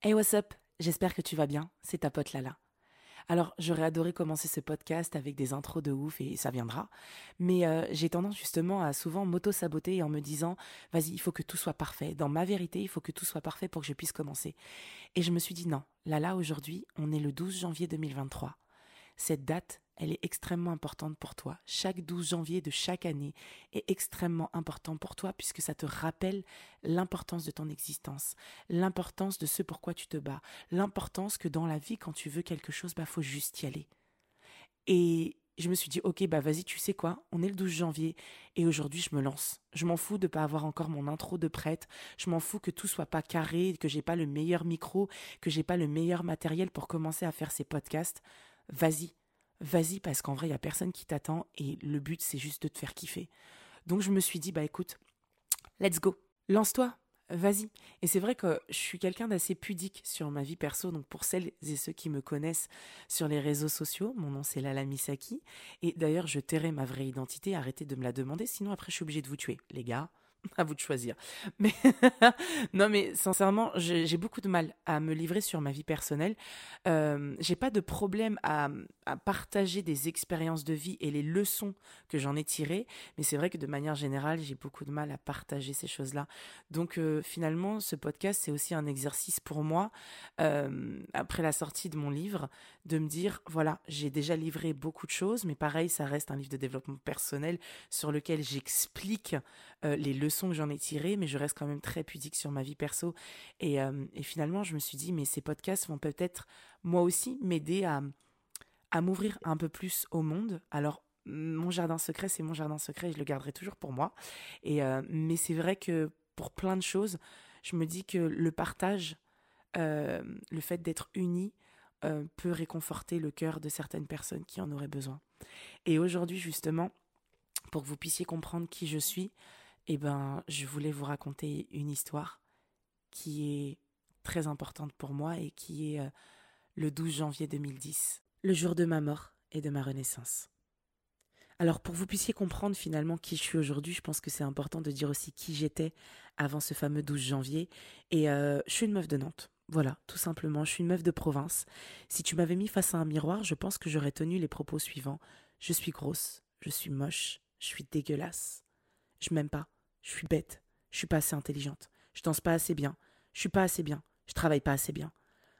Hey, what's up? J'espère que tu vas bien, c'est ta pote Lala. Alors, j'aurais adoré commencer ce podcast avec des intros de ouf et ça viendra, mais euh, j'ai tendance justement à souvent m'auto-saboter en me disant vas-y, il faut que tout soit parfait. Dans ma vérité, il faut que tout soit parfait pour que je puisse commencer. Et je me suis dit non, Lala, aujourd'hui, on est le 12 janvier 2023. Cette date, elle est extrêmement importante pour toi. Chaque 12 janvier de chaque année est extrêmement important pour toi puisque ça te rappelle l'importance de ton existence, l'importance de ce pourquoi tu te bats, l'importance que dans la vie, quand tu veux quelque chose, bah faut juste y aller. Et je me suis dit, ok, bah vas-y, tu sais quoi, on est le 12 janvier et aujourd'hui je me lance. Je m'en fous de pas avoir encore mon intro de prête. Je m'en fous que tout soit pas carré, que j'ai pas le meilleur micro, que j'ai pas le meilleur matériel pour commencer à faire ces podcasts. Vas-y, vas-y parce qu'en vrai, il n'y a personne qui t'attend et le but, c'est juste de te faire kiffer. Donc je me suis dit, bah écoute, let's go, lance-toi, vas-y. Et c'est vrai que je suis quelqu'un d'assez pudique sur ma vie perso, donc pour celles et ceux qui me connaissent sur les réseaux sociaux, mon nom c'est Lala Misaki, et d'ailleurs je tairai ma vraie identité, arrêtez de me la demander, sinon après je suis obligée de vous tuer, les gars. À vous de choisir. Mais non, mais sincèrement, j'ai beaucoup de mal à me livrer sur ma vie personnelle. Euh, j'ai pas de problème à, partager des expériences de vie et les leçons que j'en ai tirées, mais c'est vrai que de manière générale, j'ai beaucoup de mal à partager ces choses-là. Donc euh, finalement, ce podcast, c'est aussi un exercice pour moi, euh, après la sortie de mon livre, de me dire, voilà, j'ai déjà livré beaucoup de choses, mais pareil, ça reste un livre de développement personnel sur lequel j'explique euh, les leçons que j'en ai tirées, mais je reste quand même très pudique sur ma vie perso. Et, euh, et finalement, je me suis dit, mais ces podcasts vont peut-être, moi aussi, m'aider à, à m'ouvrir un peu plus au monde. Alors, mon jardin secret, c'est mon jardin secret, je le garderai toujours pour moi. Et, euh, mais c'est vrai que pour plein de choses, je me dis que le partage, le fait d'être unis, peut réconforter le cœur de certaines personnes qui en auraient besoin. Et aujourd'hui, justement, pour que vous puissiez comprendre qui je suis, eh ben, je voulais vous raconter une histoire qui est très importante pour moi et qui est euh, le 12 janvier 2010, le jour de ma mort et de ma renaissance. Alors pour que vous puissiez comprendre finalement qui je suis aujourd'hui, je pense que c'est important de dire aussi qui j'étais avant ce fameux 12 janvier. Et euh, je suis une meuf de Nantes. Voilà, tout simplement, je suis une meuf de province. Si tu m'avais mis face à un miroir, je pense que j'aurais tenu les propos suivants. Je suis grosse, je suis moche, je suis dégueulasse. Je m'aime pas, je suis bête, je suis pas assez intelligente, je danse pas assez bien, je suis pas assez bien, je travaille pas assez bien.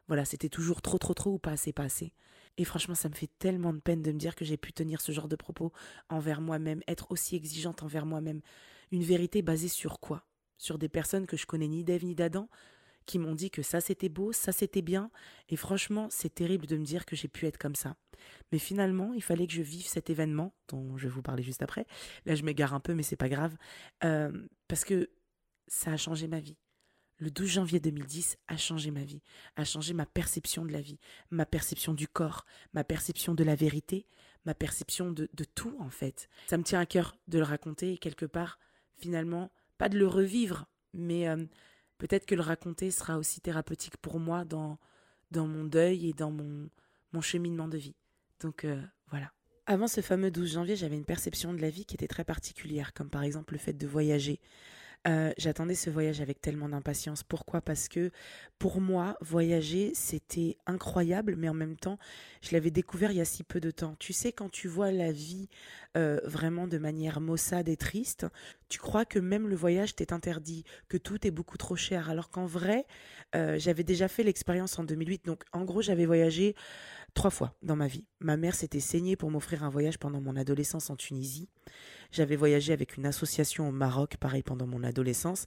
Voilà, c'était toujours trop trop trop ou pas assez pas assez. Et franchement, ça me fait tellement de peine de me dire que j'ai pu tenir ce genre de propos envers moi-même, être aussi exigeante envers moi-même. Une vérité basée sur quoi? Sur des personnes que je connais ni d'Ève ni d'Adam, qui m'ont dit que ça c'était beau, ça c'était bien, et franchement c'est terrible de me dire que j'ai pu être comme ça. Mais finalement, il fallait que je vive cet événement, dont je vais vous parler juste après. Là je m'égare un peu, mais c'est pas grave, euh, parce que ça a changé ma vie. Le 12 janvier 2010 a changé ma vie, a changé ma perception de la vie, ma perception du corps, ma perception de la vérité, ma perception de, de tout en fait. Ça me tient à cœur de le raconter et quelque part, finalement, pas de le revivre, mais euh, peut-être que le raconter sera aussi thérapeutique pour moi dans, dans mon deuil et dans mon, mon cheminement de vie. Donc euh, voilà. Avant ce fameux 12 janvier, j'avais une perception de la vie qui était très particulière, comme par exemple le fait de voyager, euh, j'attendais ce voyage avec tellement d'impatience. Pourquoi? Parce que pour moi, voyager, c'était incroyable, mais en même temps, je l'avais découvert il y a si peu de temps. Tu sais, quand tu vois la vie euh, vraiment de manière maussade et triste, tu crois que même le voyage t'est interdit, que tout est beaucoup trop cher, alors qu'en vrai, euh, j'avais déjà fait l'expérience en 2008. Donc, en gros, j'avais voyagé trois fois dans ma vie. Ma mère s'était saignée pour m'offrir un voyage pendant mon adolescence en Tunisie. J'avais voyagé avec une association au Maroc, pareil pendant mon adolescence.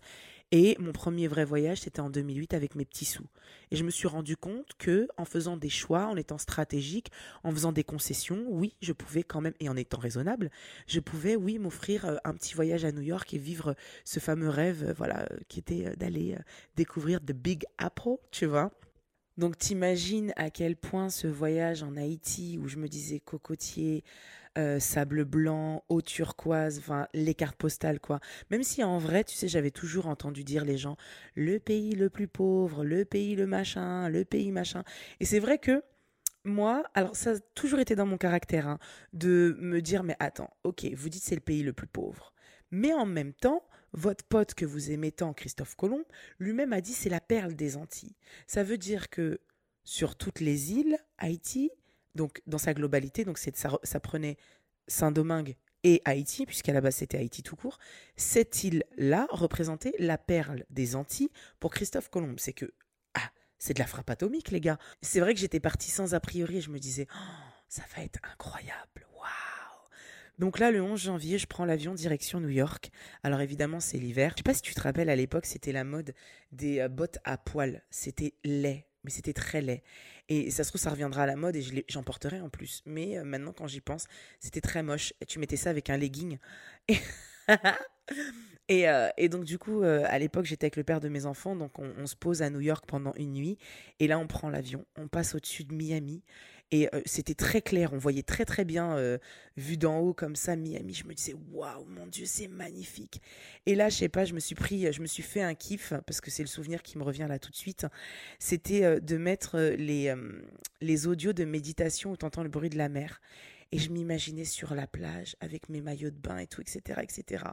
Et mon premier vrai voyage, c'était en 2008 avec mes petits sous. Et je me suis rendu compte que, en faisant des choix, en étant stratégique, en faisant des concessions, oui, je pouvais quand même, et en étant raisonnable, je pouvais, oui, m'offrir euh, un petit voyage à New York et vivre ce fameux rêve, euh, voilà, euh, qui était d'aller découvrir The Big Apple, tu vois. Donc t'imagines à quel point ce voyage en Haïti où je me disais cocotier, euh, sable blanc, eau turquoise, enfin les cartes postales quoi. Même si en vrai, tu sais, j'avais toujours entendu dire les gens le pays le plus pauvre, le pays le machin, le pays machin. Et c'est vrai que moi, alors ça a toujours été dans mon caractère hein, de me dire mais attends, ok, vous dites c'est le pays le plus pauvre, mais en même temps votre pote que vous aimez tant, Christophe Colomb, lui-même a dit c'est la perle des Antilles. Ça veut dire que sur toutes les îles, Haïti, donc dans sa globalité, donc ça, ça prenait Saint-Domingue et Haïti, puisqu'à la base c'était Haïti tout court, cette île-là représentait la perle des Antilles pour Christophe Colomb. C'est que, ah, c'est de la frappe atomique, les gars. C'est vrai que j'étais partie sans a priori, je me disais, oh, ça va être incroyable. Donc là, le 11 janvier, je prends l'avion direction New York. Alors évidemment, c'est l'hiver. Je sais pas si tu te rappelles, à l'époque, c'était la mode des euh, bottes à poils. C'était laid, mais c'était très laid. Et ça se trouve, ça reviendra à la mode et j'en porterai en plus. Mais euh, maintenant, quand j'y pense, c'était très moche. Tu mettais ça avec un legging. Et, euh, donc, du coup, à l'époque, j'étais avec le père de mes enfants. Donc, on, se pose à New York pendant une nuit. Et là, on prend l'avion. On passe au-dessus de Miami. Et c'était très clair, on voyait très très bien, vu d'en haut comme ça, Miami. Je me disais, waouh, mon Dieu, c'est magnifique. Et là, je sais pas, je me suis pris, je me suis fait un kiff, parce que c'est le souvenir qui me revient là tout de suite. C'était de mettre les, les audios de méditation où tu entends le bruit de la mer. Et je m'imaginais sur la plage avec mes maillots de bain et tout, etc., etc.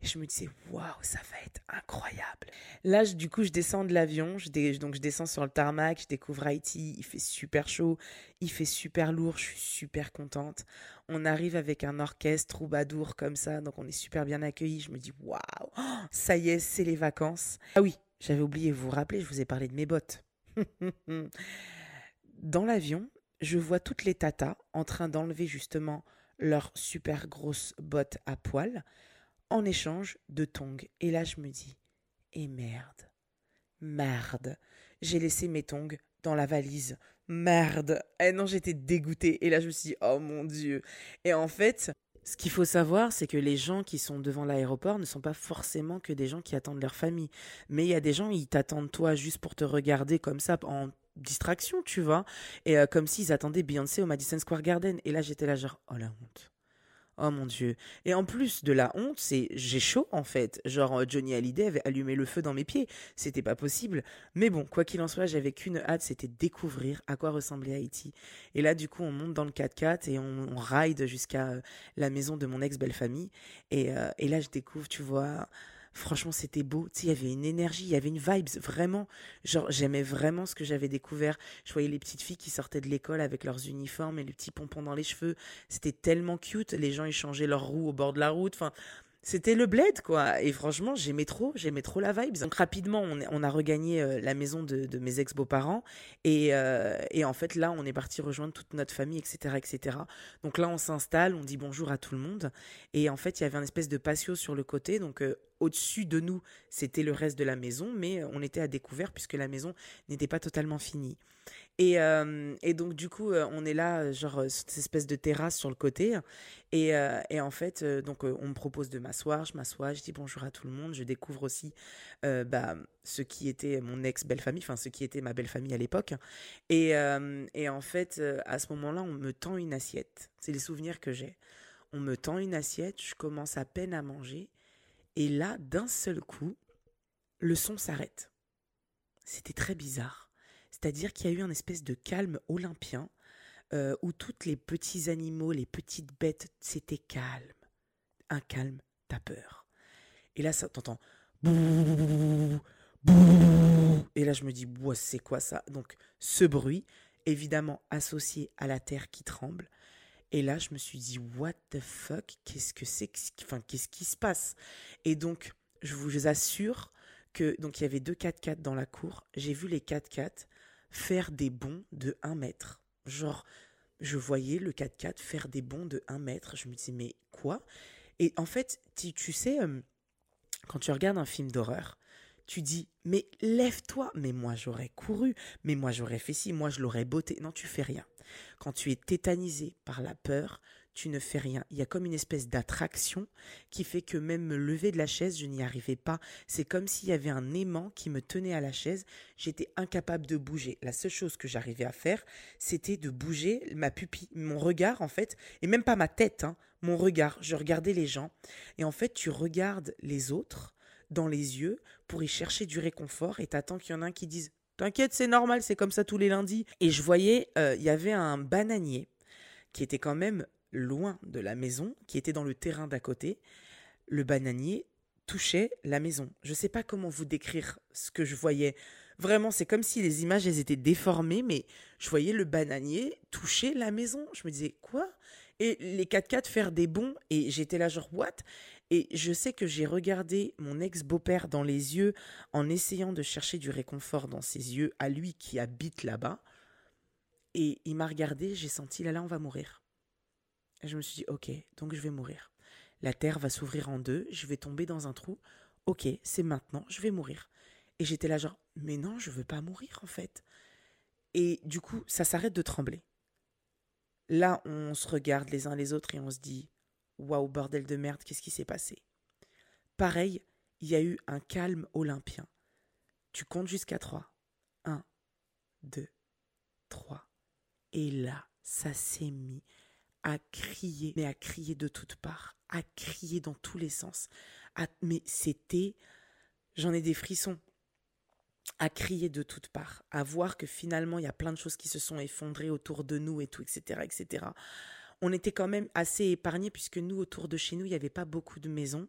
Et je me disais, waouh, ça va être incroyable. Là, du coup, je descends de l'avion, donc je descends sur le tarmac, je découvre Haïti, il fait super chaud, il fait super lourd, je suis super contente. On arrive avec un orchestre troubadour comme ça, donc on est super bien accueillis. Je me dis, waouh, ça y est, c'est les vacances. Ah oui, j'avais oublié, vous vous rappelez, je vous ai parlé de mes bottes. Dans l'avion, je vois toutes les tatas en train d'enlever justement leurs super grosses bottes à poils en échange de tongs. Et là, je me dis, et merde, merde, j'ai laissé mes tongs dans la valise. Merde. Eh non, j'étais dégoûtée. Et là, je me suis dit, oh mon Dieu. Et en fait, ce qu'il faut savoir, c'est que les gens qui sont devant l'aéroport ne sont pas forcément que des gens qui attendent leur famille. Mais il y a des gens, ils t'attendent toi juste pour te regarder comme ça en distraction, tu vois. Et euh, comme s'ils attendaient Beyoncé au Madison Square Garden. Et là, j'étais là, genre, oh la honte. Oh mon dieu. Et en plus de la honte, c'est j'ai chaud en fait. Genre euh, Johnny Hallyday avait allumé le feu dans mes pieds. C'était pas possible. Mais bon, quoi qu'il en soit, j'avais qu'une hâte, c'était découvrir à quoi ressemblait Haïti. Et là, du coup, on monte dans le 4x4 et on, ride jusqu'à euh, la maison de mon ex-belle famille. Et, et là, je découvre, tu vois, Franchement, c'était beau. Il y avait une énergie, il y avait une vibe, vraiment. Genre, j'aimais vraiment ce que j'avais découvert. Je voyais les petites filles qui sortaient de l'école avec leurs uniformes et les petits pompons dans les cheveux. C'était tellement cute. Les gens échangeaient leurs roues au bord de la route. Enfin, c'était le bled, quoi. Et franchement, j'aimais trop, j'aimais trop la vibe. Donc rapidement, on, a regagné euh, la maison de, mes ex-beaux-parents. Euh, et, en fait, là, on est parti rejoindre toute notre famille, etc., etc. Donc là, on s'installe, on dit bonjour à tout le monde. Et en fait, il y avait un espèce de patio sur le côté. Donc euh, au-dessus de nous, c'était le reste de la maison, mais on était à découvert puisque la maison n'était pas totalement finie. Et, euh, et, donc, du coup, euh, on est là, genre, euh, cette espèce de terrasse sur le côté. Et, et en fait, donc, on me propose de m'asseoir. Je m'assois, je dis bonjour à tout le monde. Je découvre aussi bah, ce qui était mon ex-belle-famille, enfin, ce qui était ma belle-famille à l'époque. Et, et en fait, à ce moment-là, on me tend une assiette. C'est les souvenirs que j'ai. On me tend une assiette, je commence à peine à manger. Et là, d'un seul coup, le son s'arrête. C'était très bizarre. C'est-à-dire qu'il y a eu un espèce de calme olympien euh, où tous les petits animaux, les petites bêtes, c'était calme. Un calme, t'as peur. Et là, ça, t'entends. Et là, je me dis, c'est quoi ça? Donc, ce bruit, évidemment associé à la terre qui tremble. Et là, je me suis dit, what the fuck Qu'est-ce que c'est Enfin, qu'est-ce qui se passe? Et donc, je vous assure que il y avait deux 4x4 dans la cour. J'ai vu les 4x4 faire des bonds de 1 mètre. Genre, je voyais le 4x4 faire des bonds de 1 mètre. Je me disais, mais quoi? Et en fait, tu, tu sais, euh, quand tu regardes un film d'horreur, tu dis, mais lève-toi, mais moi j'aurais couru, mais moi j'aurais fait ci, moi je l'aurais botté. Non, tu fais rien. Quand tu es tétanisé par la peur, tu ne fais rien. Il y a comme une espèce d'attraction qui fait que même me lever de la chaise, je n'y arrivais pas. C'est comme s'il y avait un aimant qui me tenait à la chaise. J'étais incapable de bouger. La seule chose que j'arrivais à faire, c'était de bouger ma pupille, mon regard en fait, et même pas ma tête, hein, mon regard. Je regardais les gens. Et en fait, tu regardes les autres dans les yeux pour y chercher du réconfort et t'attends qu'il y en ait un qui dise T'inquiète, c'est normal, c'est comme ça tous les lundis. Et je voyais, euh, il y avait un bananier qui était quand même loin de la maison, qui était dans le terrain d'à côté, le bananier touchait la maison. Je ne sais pas comment vous décrire ce que je voyais. Vraiment, c'est comme si les images, elles étaient déformées, mais je voyais le bananier toucher la maison. Je me disais, quoi? Et les 4x4 faire des bons, et j'étais là genre, what? Et je sais que j'ai regardé mon ex-beau-père dans les yeux en essayant de chercher du réconfort dans ses yeux, à lui qui habite là-bas. Et il m'a regardé, j'ai senti, là là, on va mourir. Et je me suis dit, ok, donc je vais mourir. La terre va s'ouvrir en deux, je vais tomber dans un trou. Ok, c'est maintenant, je vais mourir. Et j'étais là genre, mais non, je veux pas mourir en fait. Et du coup, ça s'arrête de trembler. Là, on se regarde les uns les autres et on se dit, waouh, bordel de merde, qu'est-ce qui s'est passé? Pareil, il y a eu un calme olympien. Tu comptes jusqu'à trois. Un, deux, trois. Et là, ça s'est mis à crier, mais à crier de toutes parts, à crier dans tous les sens. mais c'était, j'en ai des frissons à crier de toutes parts, à voir que finalement il y a plein de choses qui se sont effondrées autour de nous et tout, etc., etc. On était quand même assez épargnés puisque nous, autour de chez nous, il n'y avait pas beaucoup de maisons,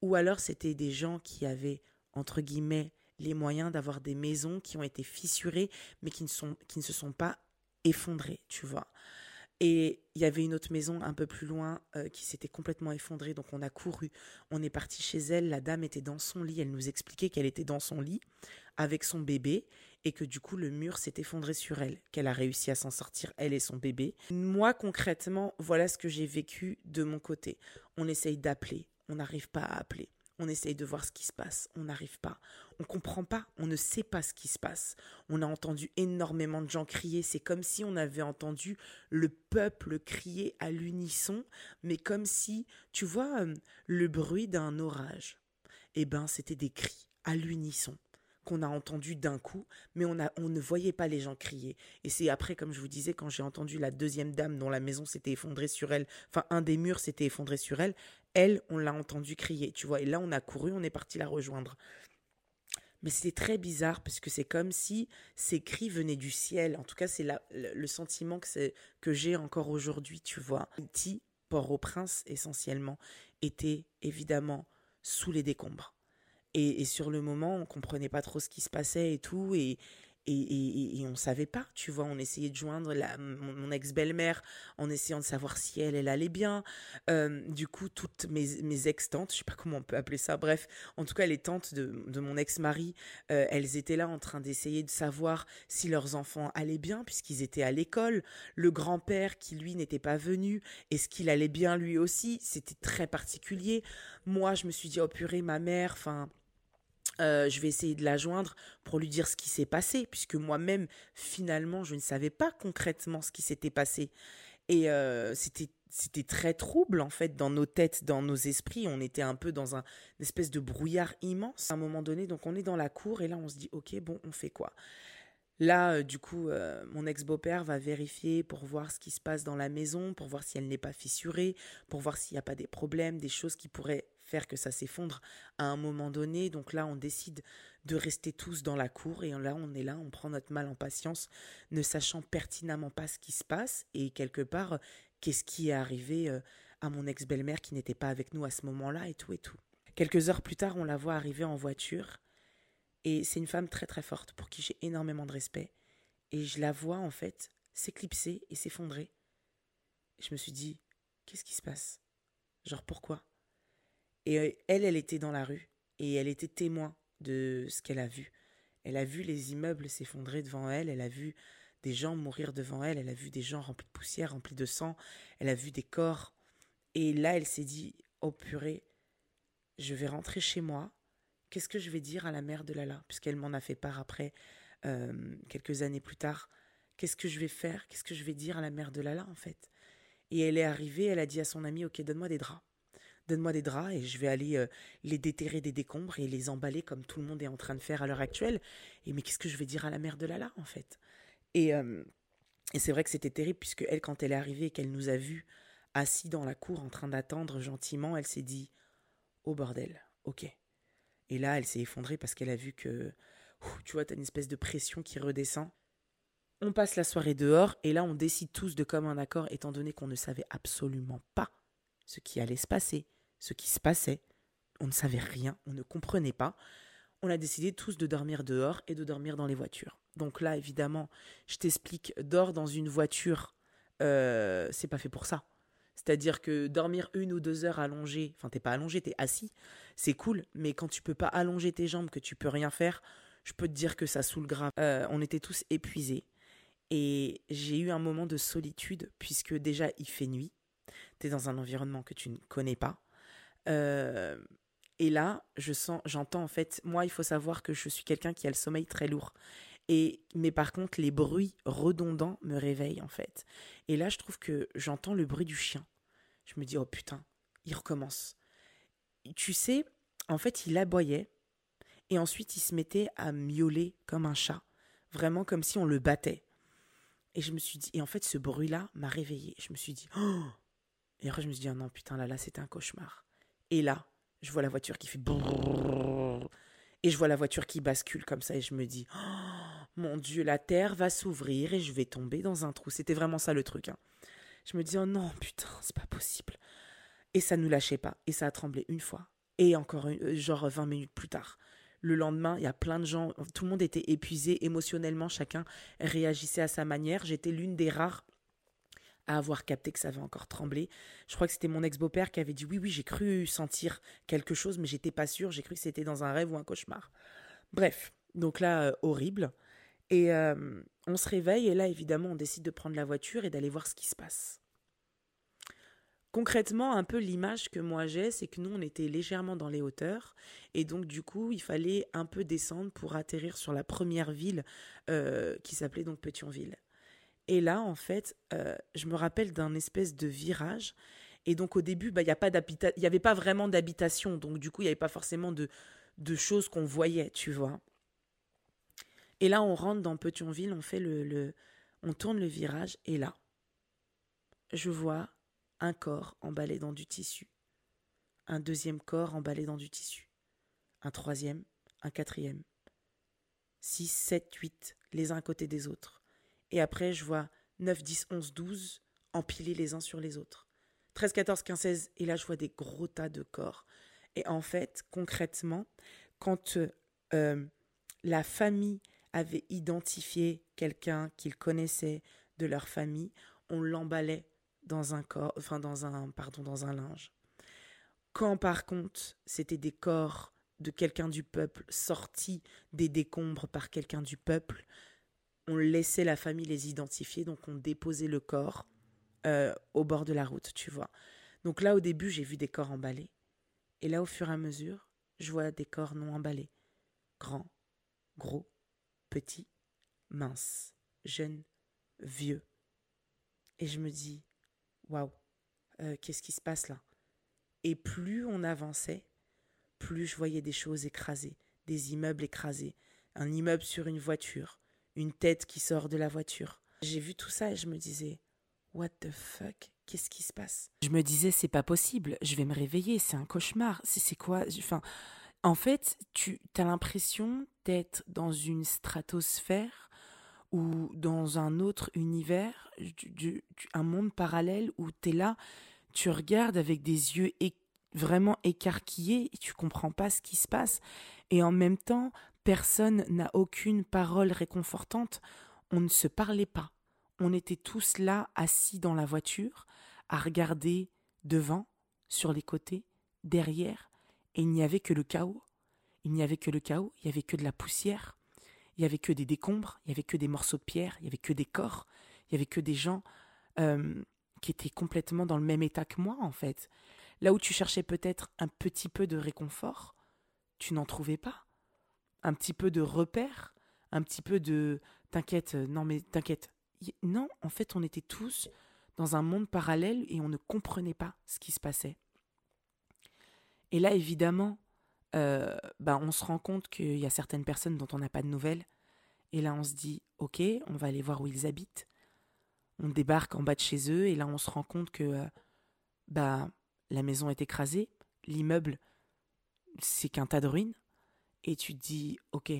ou alors c'était des gens qui avaient, entre guillemets, les moyens d'avoir des maisons qui ont été fissurées, mais qui ne, sont, qui ne se sont pas effondrées, tu vois. Et il y avait une autre maison un peu plus loin euh, qui s'était complètement effondrée, donc on a couru, on est parti chez elle, la dame était dans son lit, elle nous expliquait qu'elle était dans son lit avec son bébé et que du coup le mur s'est effondré sur elle, qu'elle a réussi à s'en sortir, elle et son bébé. Moi concrètement, voilà ce que j'ai vécu de mon côté. On essaye d'appeler, on n'arrive pas à appeler. On essaye de voir ce qui se passe, on n'arrive pas. On comprend pas, on ne sait pas ce qui se passe. On a entendu énormément de gens crier, c'est comme si on avait entendu le peuple crier à l'unisson, mais comme si, tu vois, euh, le bruit d'un orage. Eh ben, c'était des cris à l'unisson qu'on a entendu d'un coup, mais on, ne voyait pas les gens crier. Et c'est après, comme je vous disais, quand j'ai entendu la deuxième dame dont la maison s'était effondrée sur elle, enfin un des murs s'était effondré sur elle, elle, on l'a entendu crier, tu vois. Et là, on a couru, on est parti la rejoindre. Mais c'était très bizarre parce que c'est comme si ces cris venaient du ciel. En tout cas, c'est le, sentiment que, que j'ai encore aujourd'hui, tu vois. Petit Port-au-Prince, essentiellement, était évidemment sous les décombres. Et, sur le moment, on comprenait pas trop ce qui se passait et tout. Et, et, et, et on savait pas, tu vois, on essayait de joindre la, mon, ex-belle-mère en essayant de savoir si elle, elle allait bien. Euh, du coup, toutes mes, mes ex-tantes, je sais pas comment on peut appeler ça, bref, en tout cas, les tantes de, de mon ex-mari, euh, elles étaient là en train d'essayer de savoir si leurs enfants allaient bien, puisqu'ils étaient à l'école. Le grand-père, qui lui n'était pas venu, est-ce qu'il allait bien lui aussi? C'était très particulier. Moi, je me suis dit, oh purée, ma mère, enfin euh, je vais essayer de la joindre pour lui dire ce qui s'est passé, puisque moi-même, finalement, je ne savais pas concrètement ce qui s'était passé. Et euh, c'était c'était très trouble en fait dans nos têtes, dans nos esprits. On était un peu dans un une espèce de brouillard immense à un moment donné. Donc on est dans la cour et là on se dit ok bon on fait quoi? Là, euh, du coup, mon ex-beau-père va vérifier pour voir ce qui se passe dans la maison, pour voir si elle n'est pas fissurée, pour voir s'il n'y a pas des problèmes, des choses qui pourraient que ça s'effondre à un moment donné. Donc là, on décide de rester tous dans la cour et là, on est là, on prend notre mal en patience, ne sachant pertinemment pas ce qui se passe et quelque part, qu'est-ce qui est arrivé euh, à mon ex-belle-mère qui n'était pas avec nous à ce moment-là et tout et tout. Quelques heures plus tard, on la voit arriver en voiture et c'est une femme très très forte pour qui j'ai énormément de respect et je la vois en fait s'éclipser et s'effondrer. Je me suis dit, qu'est-ce qui se passe? Genre pourquoi? Et euh, elle, elle était dans la rue et elle était témoin de ce qu'elle a vu. Elle a vu les immeubles s'effondrer devant elle, elle a vu des gens mourir devant elle, elle a vu des gens remplis de poussière, remplis de sang, elle a vu des corps. Et là, elle s'est dit, oh purée, je vais rentrer chez moi. Qu'est-ce que je vais dire à la mère de Lala? Puisqu'elle m'en a fait part après, euh, quelques années plus tard. Qu'est-ce que je vais faire? Qu'est-ce que je vais dire à la mère de Lala, en fait? Et elle est arrivée, elle a dit à son ami, ok, donne-moi des draps donne-moi des draps et je vais aller euh, les déterrer des décombres et les emballer comme tout le monde est en train de faire à l'heure actuelle. Et mais qu'est-ce que je vais dire à la mère de Lala en fait? Et, euh, et c'est vrai que c'était terrible puisque elle, quand elle est arrivée et qu'elle nous a vus assis dans la cour en train d'attendre gentiment, elle s'est dit oh bordel, ok. Et là, elle s'est effondrée parce qu'elle a vu que tu vois, t'as une espèce de pression qui redescend. On passe la soirée dehors et là on décide tous de commun accord étant donné qu'on ne savait absolument pas ce qui allait se passer, ce qui se passait. on ne savait rien, on ne comprenait pas. On a décidé tous de dormir dehors et de dormir dans les voitures. Donc là, évidemment, je t'explique, dors dans une voiture, euh, c'est pas fait pour ça. C'est-à-dire que dormir une ou deux heures allongé, enfin t'es pas allongé, t'es assis, c'est cool, mais quand tu peux pas allonger tes jambes, que tu peux rien faire, je peux te dire que ça saoule grave. Euh, on était tous épuisés. Et j'ai eu un moment de solitude, puisque déjà il fait nuit. Tu es dans un environnement que tu ne connais pas. Euh, et là, je sens, j'entends en fait, moi, il faut savoir que je suis quelqu'un qui a le sommeil très lourd. Et, mais par contre, les bruits redondants me réveillent en fait. Et là, je trouve que j'entends le bruit du chien. Je me dis, oh putain, il recommence. Tu sais, en fait, il aboyait. Et ensuite, il se mettait à miauler comme un chat. Vraiment comme si on le battait. Et je me suis dit, et en fait, ce bruit-là m'a réveillée. Je me suis dit, oh Et après, je me suis dit, oh non, putain, là, là, c'était un cauchemar. Et là, je vois la voiture qui fait et je vois la voiture qui bascule comme ça et je me dis, oh, mon Dieu, la terre va s'ouvrir et je vais tomber dans un trou. C'était vraiment ça le truc. Hein. Je me dis, oh non, putain, c'est pas possible. Et ça nous lâchait pas. Et ça a tremblé une fois. Et encore, une, genre 20 minutes plus tard. Le lendemain, il y a plein de gens, tout le monde était épuisé émotionnellement, chacun réagissait à sa manière. J'étais l'une des rares à avoir capté que ça avait encore tremblé. Je crois que c'était mon ex-beau-père qui avait dit oui, oui, j'ai cru sentir quelque chose, mais j'étais pas sûr. J'ai cru que c'était dans un rêve ou un cauchemar. Bref, donc là, euh, horrible. Et euh, on se réveille et là, évidemment, on décide de prendre la voiture et d'aller voir ce qui se passe. Concrètement, un peu l'image que moi j'ai, c'est que nous, on était légèrement dans les hauteurs, et donc du coup, il fallait un peu descendre pour atterrir sur la première ville euh, qui s'appelait donc Petionville. Et là, en fait, euh, je me rappelle d'un espèce de virage, et donc au début, bah, il n'y avait pas vraiment d'habitation, donc du coup, il n'y avait pas forcément de, de choses qu'on voyait, tu vois. Et là, on rentre dans Petionville, on fait le, le, on tourne le virage, et là, je vois un corps emballé dans du tissu, un deuxième corps emballé dans du tissu, un troisième, un quatrième, six, sept, huit, les uns à côté des autres. Et après, je vois 9, 10, 11, 12 empilés les uns sur les autres. 13, 14, 15, 16, et là, je vois des gros tas de corps. Et en fait, concrètement, quand euh, la famille avait identifié quelqu'un qu'ils connaissaient de leur famille, on l'emballait dans un corps, enfin dans un, pardon, dans un linge. Quand par contre c'était des corps de quelqu'un du peuple sortis des décombres par quelqu'un du peuple, on laissait la famille les identifier, donc on déposait le corps euh, au bord de la route, tu vois. Donc là au début j'ai vu des corps emballés, et là au fur et à mesure je vois des corps non emballés, grands, gros, petits, minces, jeunes, vieux. Et je me dis, waouh, euh, qu'est-ce qui se passe là? Et plus on avançait, plus je voyais des choses écrasées, des immeubles écrasés, un immeuble sur une voiture, une tête qui sort de la voiture. J'ai vu tout ça et je me disais, what the fuck Qu'est-ce qui se passe? Je me disais, c'est pas possible, je vais me réveiller, c'est un cauchemar, c'est quoi? Enfin, en fait, tu as l'impression d'être dans une stratosphère ou dans un autre univers, un monde parallèle où tu es là, tu regardes avec des yeux vraiment écarquillés et tu comprends pas ce qui se passe. Et en même temps, personne n'a aucune parole réconfortante. On ne se parlait pas. On était tous là, assis dans la voiture, à regarder devant, sur les côtés, derrière, et il n'y avait que le chaos. Il n'y avait que le chaos, il n'y avait que de la poussière, il y avait que des décombres, il y avait que des morceaux de pierre, il y avait que des corps, il y avait que des gens euh, qui étaient complètement dans le même état que moi en fait. Là où tu cherchais peut-être un petit peu de réconfort, tu n'en trouvais pas. Un petit peu de repère, un petit peu de t'inquiète, euh, non mais t'inquiète. Non, en fait, on était tous dans un monde parallèle et on ne comprenait pas ce qui se passait. Et là, évidemment, euh, bah, on se rend compte qu'il y a certaines personnes dont on n'a pas de nouvelles. Et là, on se dit, ok, on va aller voir où ils habitent. On débarque en bas de chez eux et là, on se rend compte que euh, bah, la maison est écrasée, l'immeuble, c'est qu'un tas de ruines. Et tu te dis, ok,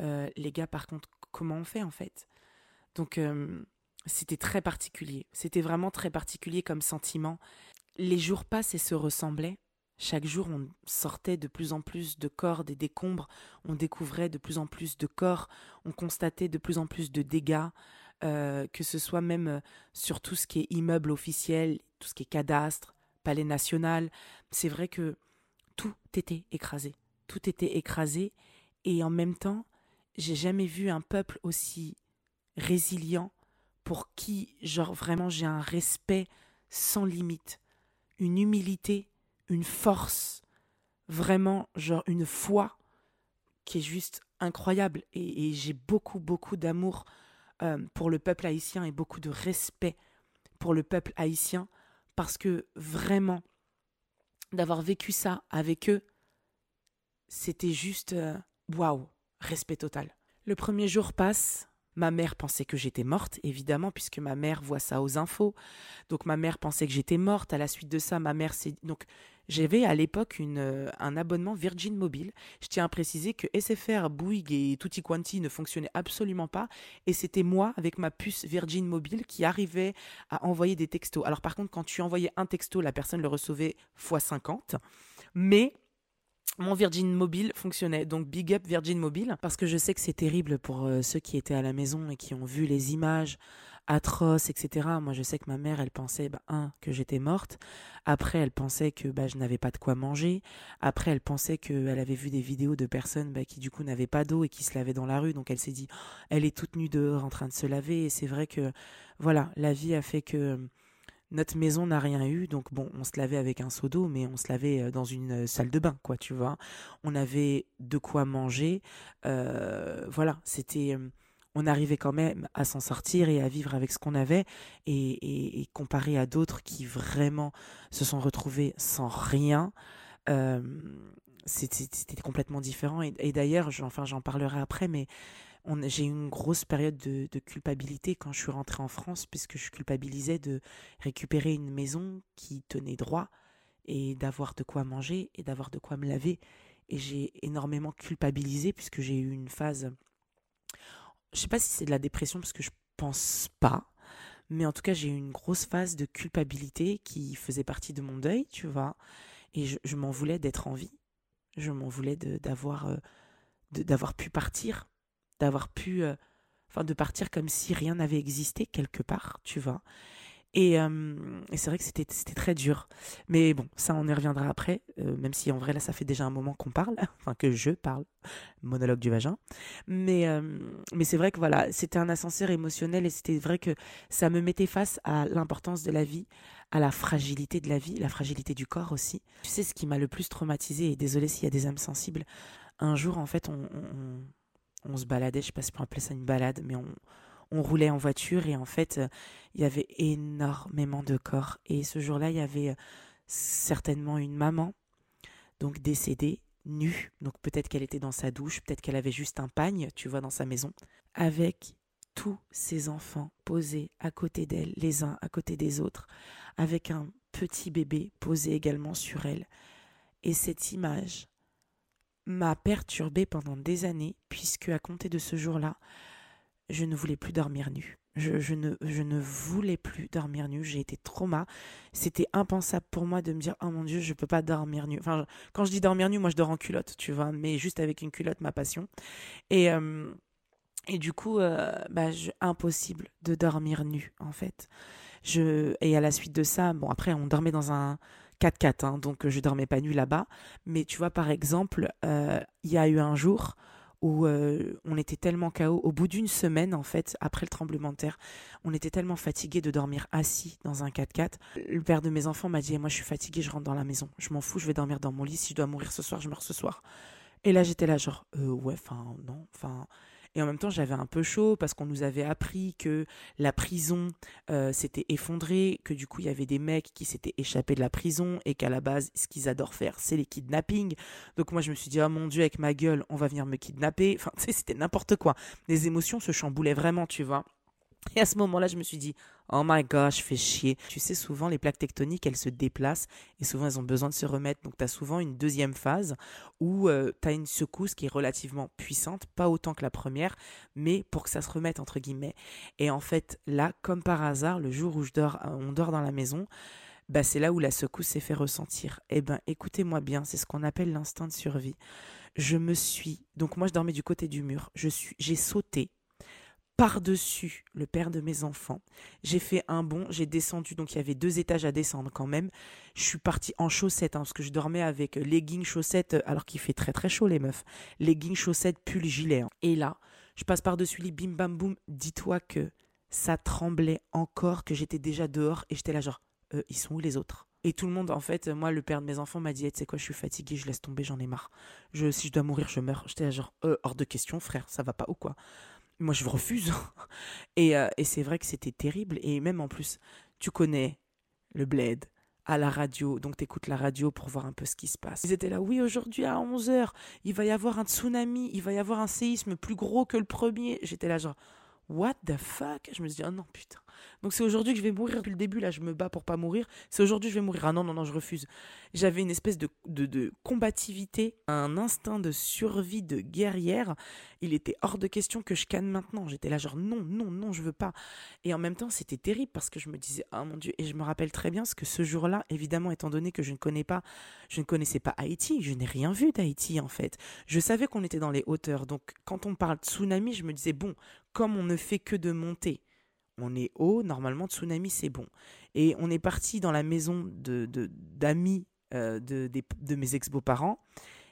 euh, les gars, par contre, comment on fait en fait? Donc, c'était très particulier. C'était vraiment très particulier comme sentiment. Les jours passent et se ressemblaient Chaque jour, on sortait de plus en plus de corps, des décombres, on découvrait de plus en plus de corps, on constatait de plus en plus de dégâts, euh, que ce soit même euh, sur tout ce qui est immeuble officiel, tout ce qui est cadastre, palais national. C'est vrai que tout était écrasé. Tout était écrasé et en même temps, j'ai jamais vu un peuple aussi résilient pour qui, genre, vraiment, j'ai un respect sans limite, une humilité une force, vraiment, genre une foi qui est juste incroyable. Et, j'ai beaucoup, beaucoup d'amour euh, pour le peuple haïtien et beaucoup de respect pour le peuple haïtien parce que vraiment, d'avoir vécu ça avec eux, c'était juste euh, waouh, respect total. Le premier jour passe, Ma mère pensait que j'étais morte, évidemment, puisque ma mère voit ça aux infos. Donc ma mère pensait que j'étais morte. À la suite de ça, ma mère s'est... Donc j'avais à l'époque une, euh, un abonnement Virgin Mobile. Je tiens à préciser que SFR, Bouygues et Tutti Quanti ne fonctionnaient absolument pas. Et c'était moi, avec ma puce Virgin Mobile, qui arrivait à envoyer des textos. Alors par contre, quand tu envoyais un texto, la personne le recevait x 50. Mais mon Virgin Mobile fonctionnait. Donc big up Virgin Mobile parce que je sais que c'est terrible pour euh, ceux qui étaient à la maison et qui ont vu les images atroces, etc. Moi, je sais que ma mère, elle pensait, bah, un, que j'étais morte. Après, elle pensait que bah, je n'avais pas de quoi manger. Après, elle pensait qu'elle avait vu des vidéos de personnes bah, qui, du coup, n'avaient pas d'eau et qui se lavaient dans la rue. Donc, elle s'est dit, elle est toute nue dehors en train de se laver. Et c'est vrai que, voilà, la vie a fait que notre maison n'a rien eu, donc bon, on se lavait avec un seau d'eau, mais on se lavait euh, dans une euh, salle de bain, quoi, tu vois. On avait de quoi manger, euh, voilà, c'était, on arrivait quand même à s'en sortir et à vivre avec ce qu'on avait, et, comparé à d'autres qui vraiment se sont retrouvés sans rien, c'était complètement différent. Et, et d'ailleurs, enfin, j'en parlerai après, mais j'ai eu une grosse période de, culpabilité quand je suis rentrée en France, puisque je culpabilisais de récupérer une maison qui tenait droit et d'avoir de quoi manger et d'avoir de quoi me laver. Et j'ai énormément culpabilisé puisque j'ai eu une phase. Je sais pas si c'est de la dépression parce que je pense pas. Mais en tout cas, j'ai eu une grosse phase de culpabilité qui faisait partie de mon deuil, tu vois. Et je, m'en voulais d'être en vie. Je m'en voulais d'avoir euh, d'avoir pu partir d'avoir pu, euh, de partir comme si rien n'avait existé quelque part, tu vois. Et, euh, et c'est vrai que c'était très dur. Mais bon, ça, on y reviendra après, euh, même si en vrai, là, ça fait déjà un moment qu'on parle, enfin que je parle, monologue du vagin. Mais, mais c'est vrai que voilà, c'était un ascenseur émotionnel et c'était vrai que ça me mettait face à l'importance de la vie, à la fragilité de la vie, la fragilité du corps aussi. Tu sais, ce qui m'a le plus traumatisé, et désolé s'il y a des âmes sensibles, un jour, en fait, on se baladait, je sais pas si on peut appeler ça une balade, mais on, on roulait en voiture et en fait, euh, il y avait énormément de corps. Et ce jour-là, il y avait euh, certainement une maman, donc décédée, nue. Donc peut-être qu'elle était dans sa douche, peut-être qu'elle avait juste un pagne, tu vois, dans sa maison, avec tous ses enfants posés à côté d'elle, les uns à côté des autres, avec un petit bébé posé également sur elle. Et cette image m'a perturbée pendant des années, puisque à compter de ce jour-là, je ne voulais plus dormir nu. Je, ne, je ne voulais plus dormir nu. J'ai été trauma. C'était impensable pour moi de me dire Oh mon Dieu, je peux pas dormir nu. Enfin, quand je dis dormir nu, moi je dors en culotte, tu vois, mais juste avec une culotte, ma passion. Et, euh, et du coup, euh, bah, impossible de dormir nu, en fait. Je, et à la suite de ça, bon, après, on dormait dans un, 4-4, hein, donc je dormais pas nu là-bas. Mais tu vois, par exemple, euh, il y a eu un jour où euh, on était tellement KO, au bout d'une semaine en fait, après le tremblement de terre, on était tellement fatigué de dormir assis dans un 4x4. Le père de mes enfants m'a dit, moi je suis fatigué, je rentre dans la maison, je m'en fous, je vais dormir dans mon lit, si je dois mourir ce soir, je meurs ce soir. Et là j'étais là genre, euh, ouais, enfin non, enfin et en même temps, j'avais un peu chaud parce qu'on nous avait appris que la prison euh, s'était effondrée, que du coup, il y avait des mecs qui s'étaient échappés de la prison et qu'à la base, ce qu'ils adorent faire, c'est les kidnappings. Donc moi, je me suis dit, oh mon Dieu, avec ma gueule, on va venir me kidnapper. Enfin, c'était n'importe quoi. Les émotions se chamboulaient vraiment, tu vois. Et à ce moment-là, je me suis dit, oh my gosh, fais chier. Tu sais, souvent, les plaques tectoniques, elles se déplacent et souvent, elles ont besoin de se remettre. Donc, tu as souvent une deuxième phase où euh, tu as une secousse qui est relativement puissante, pas autant que la première, mais pour que ça se remette, entre guillemets. Et en fait, là, comme par hasard, le jour où je dors, euh, on dort dans la maison, bah c'est là où la secousse s'est fait ressentir. Eh ben, écoutez-moi bien, c'est ce qu'on appelle l'instinct de survie. Je me suis, donc moi je dormais du côté du mur, je suis, j'ai sauté par-dessus le père de mes enfants. J'ai fait un bond, j'ai descendu, donc il y avait deux étages à descendre quand même. Je suis partie en chaussettes, hein, parce que je dormais avec leggings, chaussettes, alors qu'il fait très très chaud les meufs. Leggings, chaussettes, pull, gilet. Hein. Et là, je passe par-dessus les bim bam boum. Dis-toi que ça tremblait encore, que j'étais déjà dehors, et j'étais là genre, euh, ils sont où les autres? Et tout le monde, en fait, moi, le père de mes enfants m'a dit, tu sais quoi, je suis fatigué, je laisse tomber, j'en ai marre. Si je dois mourir, je meurs. J'étais genre, euh, hors de question, frère, ça va pas ou quoi? Moi, je refuse. et, euh, et c'est vrai que c'était terrible. Et même en plus, tu connais le bled à la radio, donc t'écoutes la radio pour voir un peu ce qui se passe. Ils étaient là, oui, aujourd'hui à 11h, il va y avoir un tsunami, il va y avoir un séisme plus gros que le premier. J'étais là genre, what the fuck? Je me suis dit, oh non, putain. Donc c'est aujourd'hui que je vais mourir. Depuis le début, là, je me bats pour pas mourir. C'est aujourd'hui que je vais mourir. Ah non, non, non, je refuse. J'avais une espèce de, de, de, combativité, un instinct de survie de guerrière. Il était hors de question que je canne maintenant. J'étais là, genre, non, non, non, je veux pas. Et en même temps, c'était terrible parce que je me disais, oh mon Dieu. Et je me rappelle très bien ce que ce jour-là, évidemment, étant donné que je ne connais pas, je ne connaissais pas Haïti, je n'ai rien vu d'Haïti, en fait. Je savais qu'on était dans les hauteurs. Donc, quand on parle tsunami, je me disais, bon, comme on ne fait que de monter, on est haut, normalement tsunami c'est bon. Et on est parti dans la maison de d'amis euh, de, de, mes ex-beaux-parents.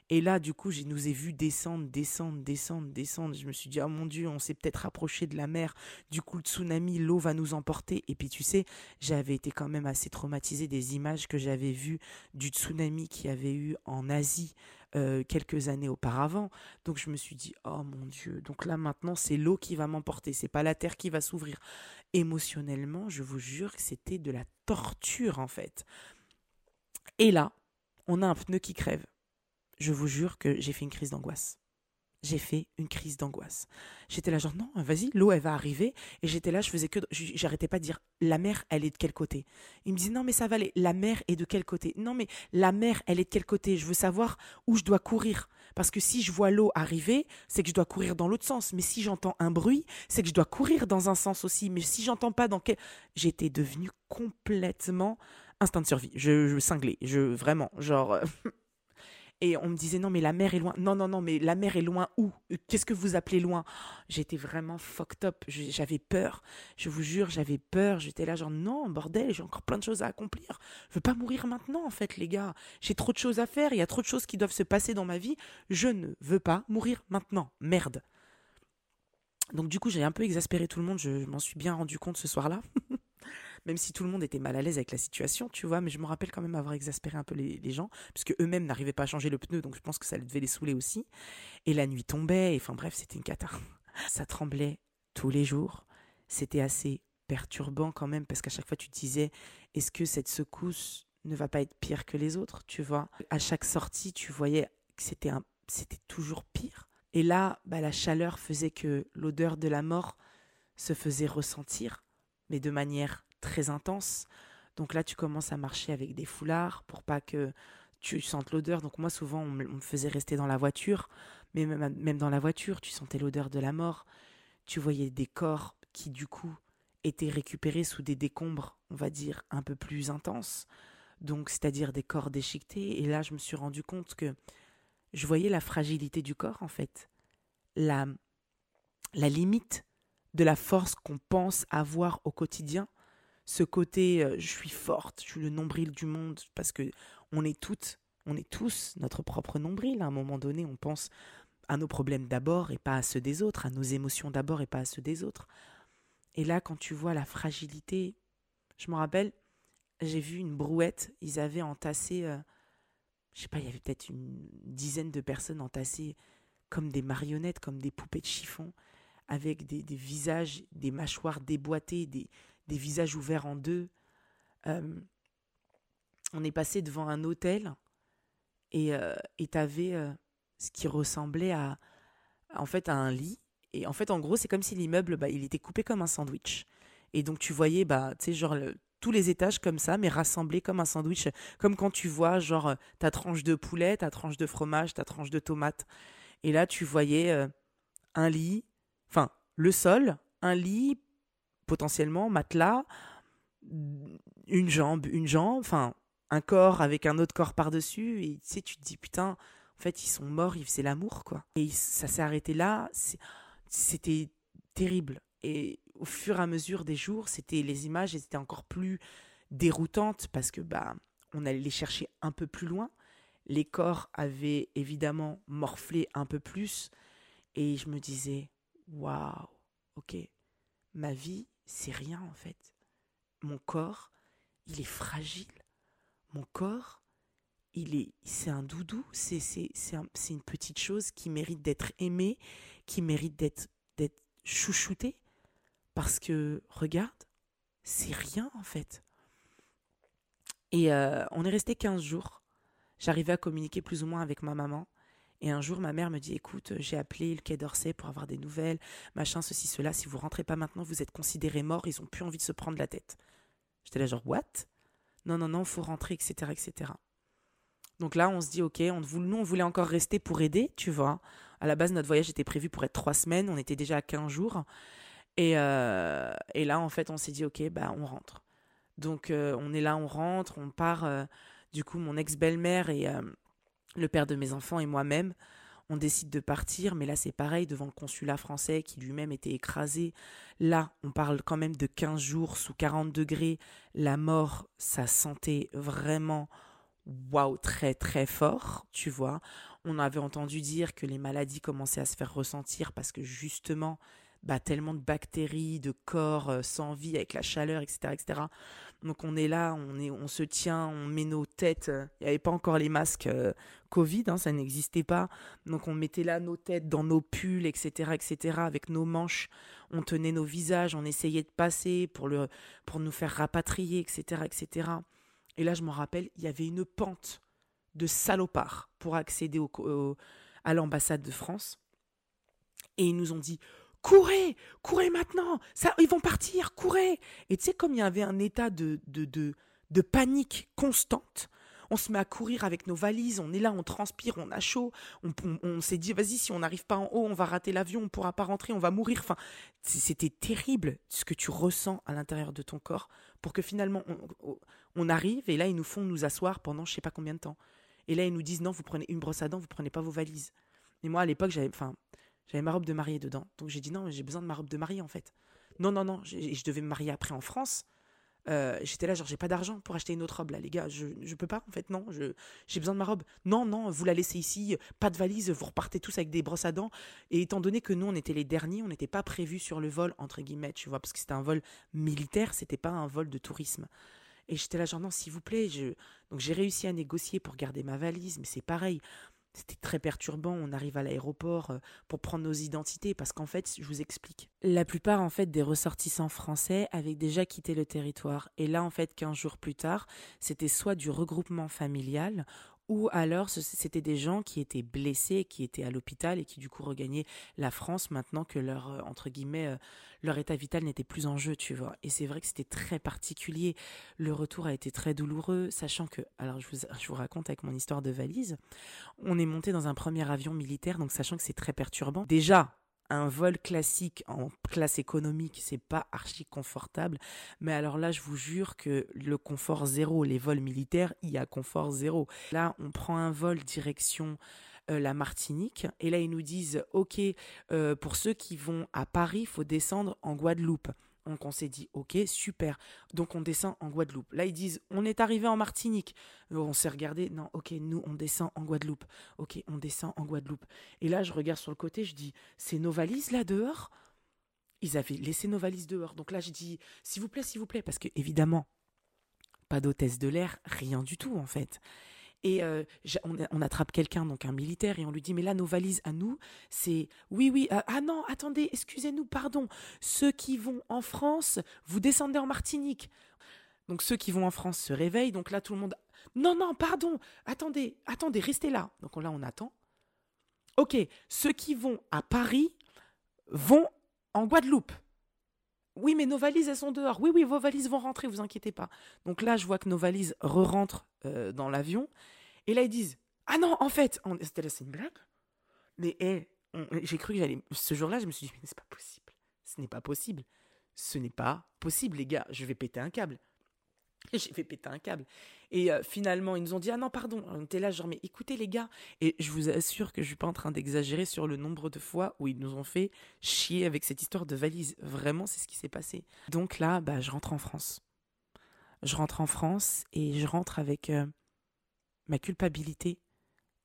Et là, du coup, je nous ai vus descendre, descendre, descendre, descendre. Je me suis dit, oh mon Dieu, on s'est peut-être rapproché de la mer. Du coup, le tsunami, l'eau va nous emporter. Et puis, tu sais, j'avais été quand même assez traumatisée des images que j'avais vues du tsunami qui avait eu en Asie euh, quelques années auparavant. Donc je me suis dit, oh mon Dieu, donc là maintenant c'est l'eau qui va m'emporter, c'est pas la terre qui va s'ouvrir. Émotionnellement, je vous jure que c'était de la torture en fait. Et là, on a un pneu qui crève. Je vous jure que j'ai fait une crise d'angoisse j'ai fait une crise d'angoisse. J'étais là genre non, vas-y, l'eau elle va arriver. Et j'étais là, je faisais que j'arrêtais pas de dire la mer, elle est de quel côté? Il me disait non mais ça va aller, la mer est de quel côté? Non mais la mer, elle est de quel côté? Je veux savoir où je dois courir. Parce que si je vois l'eau arriver, c'est que je dois courir dans l'autre sens, mais si j'entends un bruit, c'est que je dois courir dans un sens aussi, mais si j'entends pas dans quel j'étais devenue complètement instinct de survie. Je, je cinglais, je vraiment genre Et on me disait non mais la mer est loin. Non non non mais la mer est loin où? Qu'est-ce que vous appelez loin? J'étais vraiment fucked up. J'avais peur. Je vous jure j'avais peur. J'étais là genre non bordel j'ai encore plein de choses à accomplir. Je veux pas mourir maintenant en fait les gars. J'ai trop de choses à faire. Il y a trop de choses qui doivent se passer dans ma vie. Je ne veux pas mourir maintenant. Merde. Donc du coup j'ai un peu exaspéré tout le monde. Je, je m'en suis bien rendu compte ce soir-là. même si tout le monde était mal à l'aise avec la situation, tu vois, mais je me rappelle quand même avoir exaspéré un peu les, gens, puisque eux-mêmes n'arrivaient pas à changer le pneu, donc je pense que ça devait les saouler aussi. Et la nuit tombait, enfin bref, c'était une cata. Ça tremblait tous les jours. C'était assez perturbant quand même, parce qu'à chaque fois tu te disais, est-ce que cette secousse ne va pas être pire que les autres, tu vois? À chaque sortie, tu voyais que c'était un, c'était toujours pire. Et là, bah, la chaleur faisait que l'odeur de la mort se faisait ressentir, mais de manière très intense. Donc là, tu commences à marcher avec des foulards pour pas que tu sentes l'odeur. Donc moi, souvent, on me, faisait rester dans la voiture, mais même, dans la voiture, tu sentais l'odeur de la mort. Tu voyais des corps qui, du coup, étaient récupérés sous des décombres, on va dire, un peu plus intenses. Donc, c'est-à-dire des corps déchiquetés. Et là, je me suis rendu compte que je voyais la fragilité du corps, en fait. La, la limite de la force qu'on pense avoir au quotidien ce côté euh, je suis forte, je suis le nombril du monde, parce que on est toutes, on est tous notre propre nombril. À un moment donné, on pense à nos problèmes d'abord et pas à ceux des autres, à nos émotions d'abord et pas à ceux des autres. Et là, quand tu vois la fragilité, je me rappelle, j'ai vu une brouette, ils avaient entassé, euh, je sais pas, il y avait peut-être une dizaine de personnes entassées comme des marionnettes, comme des poupées de chiffon, avec des, des visages, des mâchoires déboîtées, des, des visages ouverts en deux. Euh, on est passé devant un hôtel et euh, tu avais euh, ce qui ressemblait à en fait à un lit. Et en fait en gros c'est comme si l'immeuble bah, il était coupé comme un sandwich. Et donc tu voyais bah tu sais genre tous les étages comme ça mais rassemblés comme un sandwich. Comme quand tu vois genre ta tranche de poulet ta tranche de fromage ta tranche de tomate. Et là tu voyais un lit enfin le sol un lit potentiellement matelas, une jambe, une jambe, enfin, un corps avec un autre corps par-dessus. Et tu sais, tu te dis, putain, en fait, ils sont morts, ils faisaient l'amour, quoi. Et ça s'est arrêté là. C'était terrible. Et au fur et à mesure des jours, c'était les images étaient encore plus déroutantes parce que bah on allait les chercher un peu plus loin. Les corps avaient évidemment morflé un peu plus et je me disais waouh, ok, ma vie c'est rien en fait. Mon corps, il est fragile. Mon corps, il est, c'est un doudou. C'est, c'est, c'est, c'est une petite chose qui mérite d'être aimée, qui mérite d'être, d'être chouchoutée. Parce que, regarde, c'est rien en fait. Et euh, on est resté 15 jours. J'arrivais à communiquer plus ou moins avec ma maman. Et un jour, ma mère me dit Écoute, j'ai appelé le Quai d'Orsay pour avoir des nouvelles, machin, ceci, cela. Si vous rentrez pas maintenant, vous êtes considéré mort. Ils ont plus envie de se prendre la tête. J'étais là, genre, what? Non, non, non, faut rentrer, etc., etc. Donc là, on se dit Ok, on, nous, on voulait encore rester pour aider, tu vois. À la base, notre voyage était prévu pour être trois semaines. On était déjà à 15 jours. Et, euh, et là, en fait, on s'est dit Ok, bah, on rentre. Donc, euh, on est là, on rentre, on part. Euh, du coup, mon ex-belle-mère et le père de mes enfants et moi-même, on décide de partir, mais là c'est pareil devant le consulat français qui lui-même était écrasé. Là, on parle quand même de 15 jours sous 40 degrés. La mort, ça sentait vraiment waouh très très fort, tu vois. On avait entendu dire que les maladies commençaient à se faire ressentir parce que justement, bah, tellement de bactéries, de corps euh, sans vie avec la chaleur, etc., etc. Donc on est là, on, est, on se tient, on met nos têtes. Euh, il n'y avait pas encore les masques euh, Covid, hein, ça n'existait pas. Donc on mettait là nos têtes dans nos pulls, etc., etc., avec nos manches. On tenait nos visages, on essayait de passer pour, le, pour nous faire rapatrier, etc., etc. Et là, je me rappelle, il y avait une pente de salopards pour accéder à l'ambassade de France. Et ils nous ont dit courez, courez maintenant, ça, ils vont partir, courez. Et tu sais, comme il y avait un état de, de, de, panique constante, on se met à courir avec nos valises, on est là, on transpire, on a chaud, on, on, s'est dit, vas-y, si on n'arrive pas en haut, on va rater l'avion, on pourra pas rentrer, on va mourir. Enfin, c'était terrible ce que tu ressens à l'intérieur de ton corps pour que finalement on, on, arrive et là, ils nous font nous asseoir pendant je sais pas combien de temps. Et là, ils nous disent, non, vous prenez une brosse à dents, vous prenez pas vos valises. Et moi, à l'époque, j'avais, enfin, j'avais ma robe de mariée dedans. Donc j'ai dit non, j'ai besoin de ma robe de mariée en fait. Non, non, non, je devais me marier après en France. Euh, j'étais là, genre, j'ai pas d'argent pour acheter une autre robe, là, les gars. Je, je peux pas, en fait, non. J'ai besoin de ma robe. Non, non, vous la laissez ici, pas de valise, vous repartez tous avec des brosses à dents. Et étant donné que nous, on était les derniers, on n'était pas prévus sur le vol, entre guillemets, tu vois, parce que c'était un vol militaire, c'était pas un vol de tourisme. Et j'étais là, genre, non, s'il vous plaît. Je... Donc j'ai réussi à négocier pour garder ma valise, mais c'est pareil. C'était très perturbant. On arrive à l'aéroport euh, pour prendre nos identités parce qu'en fait, je vous explique. La plupart en fait des ressortissants français avaient déjà quitté le territoire. Et là, en fait, 15 jours plus tard, c'était soit du regroupement familial ou alors c'était des gens qui étaient blessés, qui étaient à l'hôpital et qui du coup regagnaient la France maintenant que leur euh, entre guillemets euh, leur état vital n'était plus en jeu, tu vois. Et c'est vrai que c'était très particulier. Le retour a été très douloureux, sachant que alors je vous je vous raconte avec mon histoire de valise, on est monté dans un premier avion militaire, donc sachant que c'est très perturbant. Déjà, un vol classique en classe économique, c'est pas archi confortable. Mais alors là, je vous jure que le confort zéro, les vols militaires, il y a confort zéro. Là, on prend un vol direction euh, la Martinique et là, ils nous disent, OK, euh, pour ceux qui vont à Paris, il faut descendre en Guadeloupe. Donc on s'est dit, ok, super. Donc on descend en Guadeloupe. Là, ils disent, on est arrivé en Martinique. On s'est regardé, non, ok, nous, on descend en Guadeloupe. Ok, on descend en Guadeloupe. Et là, je regarde sur le côté, je dis, c'est nos valises là dehors? Ils avaient laissé nos valises dehors. Donc là, je dis, s'il vous plaît, s'il vous plaît, parce que évidemment, pas d'hôtesse de l'air, rien du tout en fait. Et euh, on, attrape quelqu'un, donc un militaire, et on lui dit, mais là, nos valises à nous, c'est, oui, oui, euh, ah non, attendez, excusez-nous, pardon, ceux qui vont en France, vous descendez en Martinique. Donc ceux qui vont en France se réveillent, donc là, tout le monde, non, non, pardon, attendez, attendez, restez là. Donc là, on attend. Ok, ceux qui vont à Paris vont en Guadeloupe. Oui, mais nos valises, elles sont dehors. Oui, oui, vos valises vont rentrer, vous inquiétez pas. Donc là, je vois que nos valises re-rentrent euh, dans l'avion. Et là, ils disent Ah non, en fait, c'était là, c'est une blague. Mais hey, j'ai cru que j'allais. Ce jour-là, je me suis dit Mais c'est pas possible. Ce n'est pas possible. Ce n'est pas possible, les gars. Je vais péter un câble. J'ai fait péter un câble. Et euh, finalement, ils nous ont dit Ah non, pardon. On était là, genre, mais écoutez les gars. Et je vous assure que je suis pas en train d'exagérer sur le nombre de fois où ils nous ont fait chier avec cette histoire de valise. Vraiment, c'est ce qui s'est passé. Donc là, bah, je rentre en France. Je rentre en France et je rentre avec euh, ma culpabilité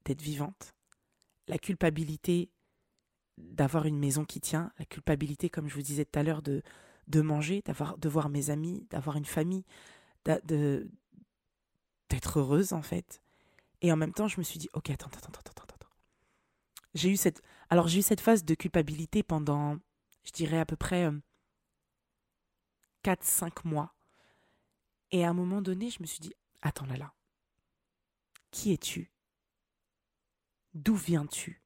d'être vivante, la culpabilité d'avoir une maison qui tient, la culpabilité, comme je vous disais tout à l'heure, de, manger, de voir mes amis, d'avoir une famille, d'être heureuse en fait. Et en même temps, je me suis dit, ok, attends, attends, attends, attends, attends. J'ai eu cette, alors j'ai eu cette phase de culpabilité pendant, je dirais à peu près 4-5 euh, mois. Et à un moment donné, je me suis dit, attends là là, qui es-tu? D'où viens-tu?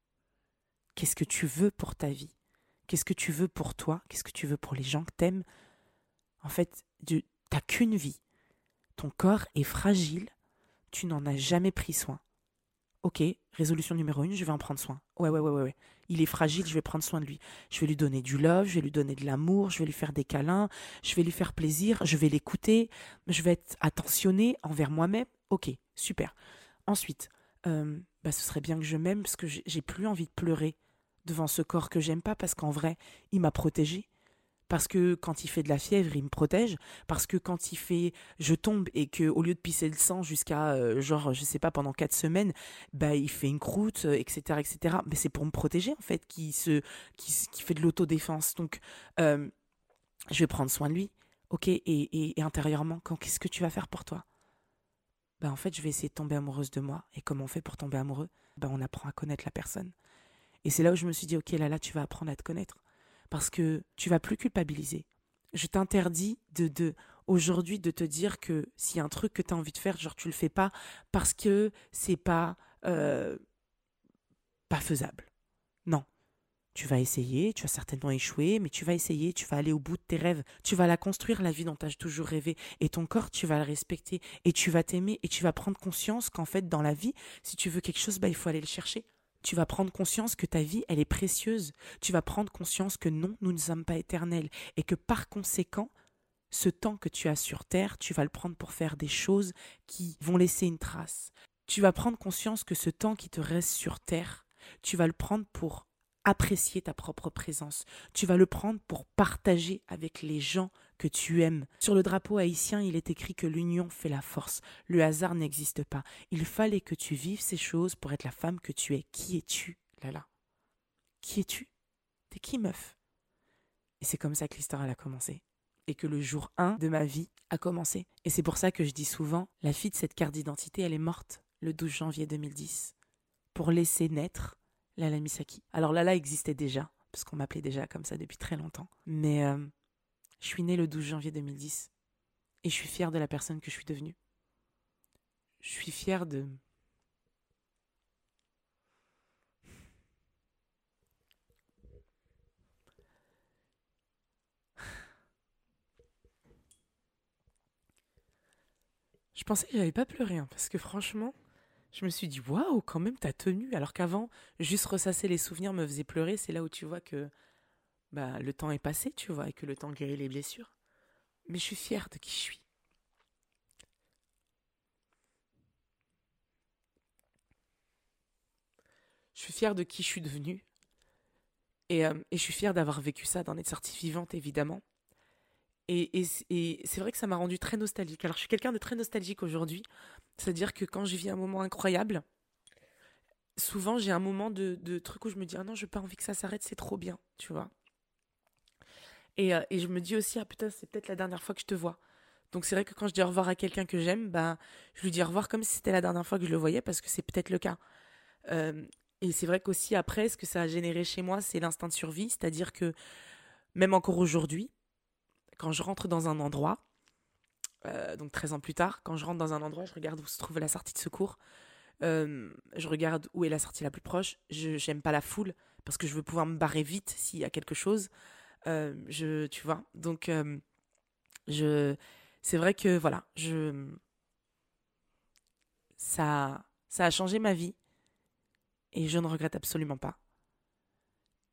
Qu'est-ce que tu veux pour ta vie? Qu'est-ce que tu veux pour toi? Qu'est-ce que tu veux pour les gens que t'aimes? En fait, tu n'as qu'une vie. Ton corps est fragile. Tu n'en as jamais pris soin. Ok, résolution numéro une, je vais en prendre soin. Ouais, ouais, ouais, ouais, ouais. Il est fragile, je vais prendre soin de lui. Je vais lui donner du love, je vais lui donner de l'amour, je vais lui faire des câlins, je vais lui faire plaisir, je vais l'écouter, je vais être attentionné envers moi-même. Ok, super. Ensuite, euh, bah, ce serait bien que je m'aime parce que j'ai plus envie de pleurer devant ce corps que j'aime pas parce qu'en vrai, il m'a protégé. Parce que quand il fait de la fièvre, il me protège. Parce que quand il fait, je tombe et que au lieu de pisser le sang jusqu'à euh, genre, je sais pas, pendant quatre semaines, bah il fait une croûte, etc., euh, etc. Mais c'est pour me protéger en fait, qui se, qui, fait de l'autodéfense. Donc, euh, je vais prendre soin de lui, ok. Et intérieurement, qu'est-ce que tu vas faire pour toi? Bah en fait, je vais essayer de tomber amoureuse de moi. Et comment on fait pour tomber amoureux? Bah on apprend à connaître la personne. Et c'est là où je me suis dit, ok, là, là, tu vas apprendre à te connaître. Parce que tu vas plus culpabiliser. Je t'interdis de, de aujourd'hui de te dire que s'il y a un truc que tu as envie de faire, genre tu le fais pas parce que c'est pas, euh, pas faisable. Tu vas essayer, tu vas certainement échouer, mais tu vas essayer, tu vas aller au bout de tes rêves, tu vas la construire, la vie dont tu as toujours rêvé, et ton corps, tu vas le respecter, et tu vas t'aimer, et tu vas prendre conscience qu'en fait, dans la vie, si tu veux quelque chose, bah, il faut aller le chercher. Tu vas prendre conscience que ta vie, elle est précieuse. Tu vas prendre conscience que non, nous ne sommes pas éternels. Et que par conséquent, ce temps que tu as sur Terre, tu vas le prendre pour faire des choses qui vont laisser une trace. Tu vas prendre conscience que ce temps qui te reste sur Terre, tu vas le prendre pour apprécier ta propre présence. Tu vas le prendre pour partager avec les gens que tu aimes. Sur le drapeau haïtien, il est écrit que l'union fait la force. Le hasard n'existe pas. Il fallait que tu vives ces choses pour être la femme que tu es. Qui es-tu, Lala? Qui es-tu? T'es qui, meuf? Et c'est comme ça que l'histoire a commencé. Et que le jour 1 de ma vie a commencé. Et c'est pour ça que je dis souvent, la fille de cette carte d'identité, elle est morte le 12 janvier 2010. Pour laisser naître Lala Misaki. Alors Lala existait déjà, parce qu'on m'appelait déjà comme ça depuis très longtemps. Mais euh, je suis née le 12 janvier 2010. Et je suis fière de la personne que je suis devenue. Je suis fière de... Je pensais que j'avais pas pleuré, hein, parce que franchement, je me suis dit, waouh, quand même, t'as tenu. Alors qu'avant, juste ressasser les souvenirs me faisait pleurer. C'est là où tu vois que bah, le temps est passé, tu vois, et que le temps guérit les blessures. Mais je suis fière de qui je suis. Je suis fière de qui je suis devenue. Et, euh, et je suis fière d'avoir vécu ça, d'en être sortie vivante, évidemment. Et, c'est vrai que ça m'a rendu très nostalgique. Alors, je suis quelqu'un de très nostalgique aujourd'hui. C'est-à-dire que quand je vis un moment incroyable, souvent j'ai un moment de, truc où je me dis Ah non, je n'ai pas envie que ça s'arrête, c'est trop bien, tu vois. Et, euh, et, je me dis aussi Ah putain, c'est peut-être la dernière fois que je te vois. Donc, c'est vrai que quand je dis au revoir à quelqu'un que j'aime, bah, je lui dis au revoir comme si c'était la dernière fois que je le voyais parce que c'est peut-être le cas. Euh, et c'est vrai qu'aussi après, ce que ça a généré chez moi, c'est l'instinct de survie. C'est-à-dire que même encore aujourd'hui, quand je rentre dans un endroit, euh, donc 13 ans plus tard, quand je rentre dans un endroit, je regarde où se trouve la sortie de secours. Euh, je regarde où est la sortie la plus proche. Je n'aime pas la foule parce que je veux pouvoir me barrer vite s'il y a quelque chose. Euh, je, tu vois. Donc, c'est vrai que voilà, je, ça, ça a changé ma vie et je ne regrette absolument pas.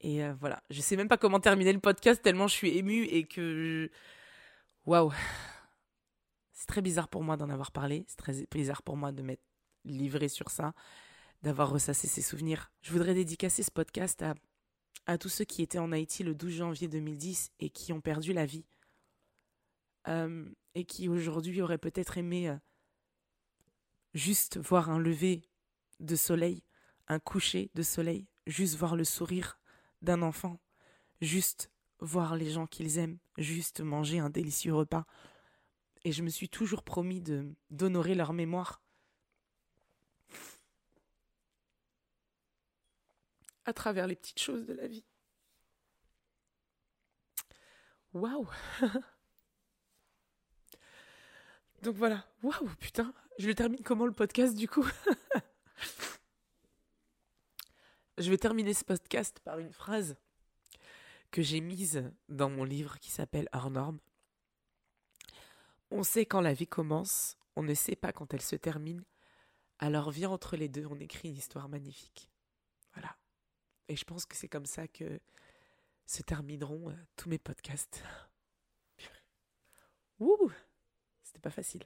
Et voilà, je sais même pas comment terminer le podcast tellement je suis émue et que waouh. C'est très bizarre pour moi d'en avoir parlé, c'est très bizarre pour moi de m'être livré sur ça, d'avoir ressassé ces souvenirs. Je voudrais dédicacer ce podcast à, tous ceux qui étaient en Haïti le 12 janvier 2010 et qui ont perdu la vie. Euh, et qui aujourd'hui auraient peut-être aimé euh, juste voir un lever de soleil, un coucher de soleil, juste voir le sourire d'un enfant, juste voir les gens qu'ils aiment, juste manger un délicieux repas. Et je me suis toujours promis de d'honorer leur mémoire. À travers les petites choses de la vie. Waouh Donc voilà. Waouh, putain. Je le termine comment le podcast du coup? Je vais terminer ce podcast par une phrase que j'ai mise dans mon livre qui s'appelle Hors normes. On sait quand la vie commence, on ne sait pas quand elle se termine. Alors viens entre les deux, on écrit une histoire magnifique. Voilà. Et je pense que c'est comme ça que se termineront euh, tous mes podcasts. Ouh, c'était pas facile.